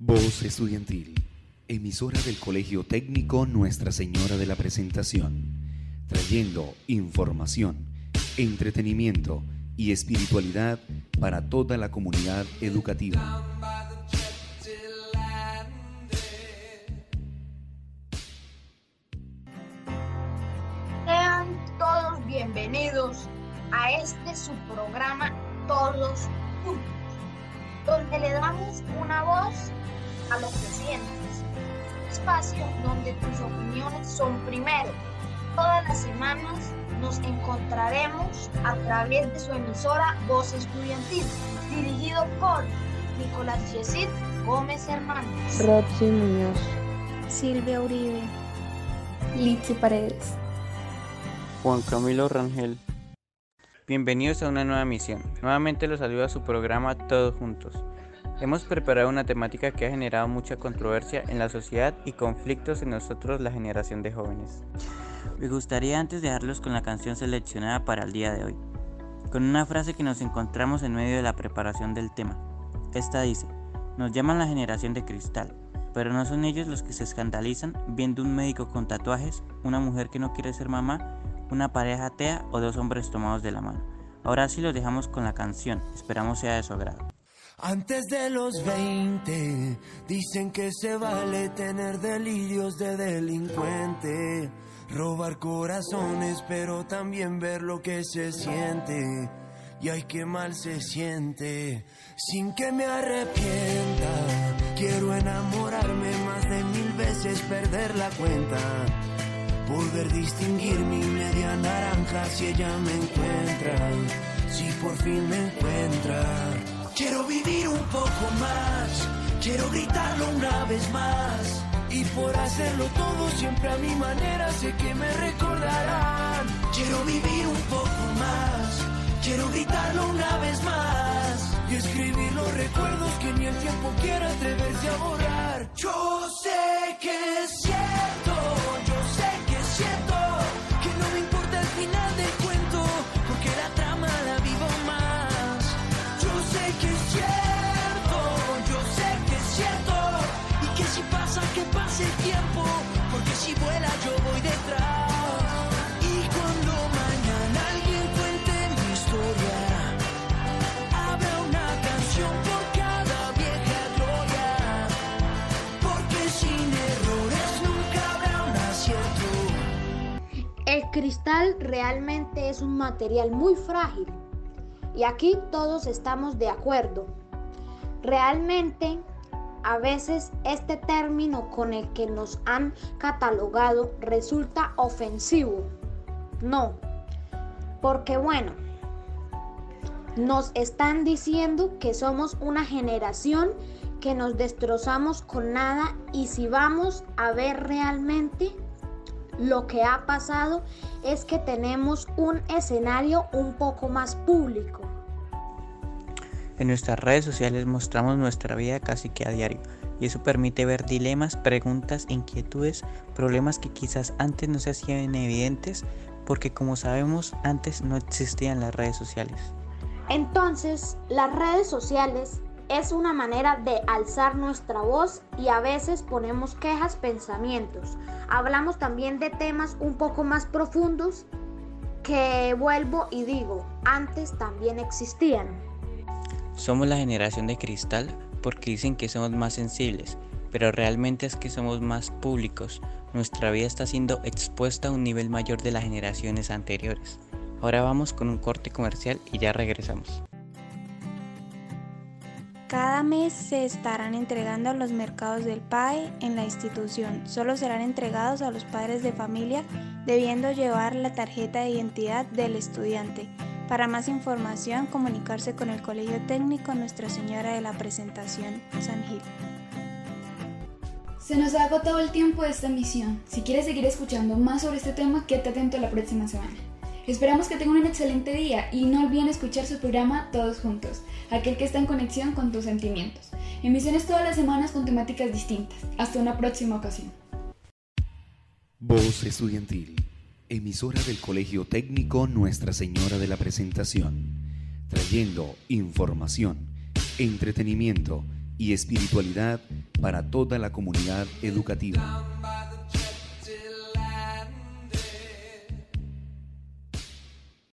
Voz Estudiantil, emisora del Colegio Técnico Nuestra Señora de la Presentación, trayendo información, entretenimiento y espiritualidad para toda la comunidad educativa. Sean todos bienvenidos a este su programa Todos Juntos, donde le damos una voz a lo que sientes. Espacio donde tus opiniones son primero. Todas las semanas nos encontraremos a través de su emisora Voz Estudiantil, dirigido por Nicolás Yesid Gómez Hernández. Roxy Muñoz. Silvia Uribe. Litsi Paredes. Juan Camilo Rangel. Bienvenidos a una nueva misión. Nuevamente los saludo a su programa Todos Juntos. Hemos preparado una temática que ha generado mucha controversia en la sociedad y conflictos en nosotros, la generación de jóvenes. Me gustaría antes dejarlos con la canción seleccionada para el día de hoy, con una frase que nos encontramos en medio de la preparación del tema. Esta dice, nos llaman la generación de cristal, pero no son ellos los que se escandalizan viendo un médico con tatuajes, una mujer que no quiere ser mamá, una pareja atea o dos hombres tomados de la mano. Ahora sí los dejamos con la canción, esperamos sea de su agrado. Antes de los 20 dicen que se vale tener delirios de delincuente, robar corazones, pero también ver lo que se siente. Y ay, qué mal se siente, sin que me arrepienta. Quiero enamorarme más de mil veces, perder la cuenta. Poder distinguir mi media naranja si ella me encuentra, si por fin me encuentra. Quiero vivir un poco más, quiero gritarlo una vez más. Y por hacerlo todo siempre a mi manera sé que me recordarán. Quiero vivir un poco más, quiero gritarlo una vez más. Y escribir los recuerdos que ni el tiempo quiera atreverse a borrar. Yo sé que es realmente es un material muy frágil y aquí todos estamos de acuerdo. Realmente, a veces este término con el que nos han catalogado resulta ofensivo. No, porque bueno, nos están diciendo que somos una generación que nos destrozamos con nada y si vamos a ver realmente lo que ha pasado es que tenemos un escenario un poco más público. En nuestras redes sociales mostramos nuestra vida casi que a diario y eso permite ver dilemas, preguntas, inquietudes, problemas que quizás antes no se hacían evidentes porque como sabemos antes no existían las redes sociales. Entonces, las redes sociales es una manera de alzar nuestra voz y a veces ponemos quejas, pensamientos. Hablamos también de temas un poco más profundos que vuelvo y digo, antes también existían. Somos la generación de cristal porque dicen que somos más sensibles, pero realmente es que somos más públicos. Nuestra vida está siendo expuesta a un nivel mayor de las generaciones anteriores. Ahora vamos con un corte comercial y ya regresamos. Cada mes se estarán entregando a los mercados del PAE en la institución. Solo serán entregados a los padres de familia debiendo llevar la tarjeta de identidad del estudiante. Para más información, comunicarse con el Colegio Técnico Nuestra Señora de la Presentación San Gil. Se nos ha agotado el tiempo de esta misión. Si quieres seguir escuchando más sobre este tema, quédate atento la próxima semana. Esperamos que tengan un excelente día y no olviden escuchar su programa Todos Juntos, aquel que está en conexión con tus sentimientos. Emisiones todas las semanas con temáticas distintas. Hasta una próxima ocasión. Voz Estudiantil, emisora del Colegio Técnico Nuestra Señora de la Presentación, trayendo información, entretenimiento y espiritualidad para toda la comunidad educativa.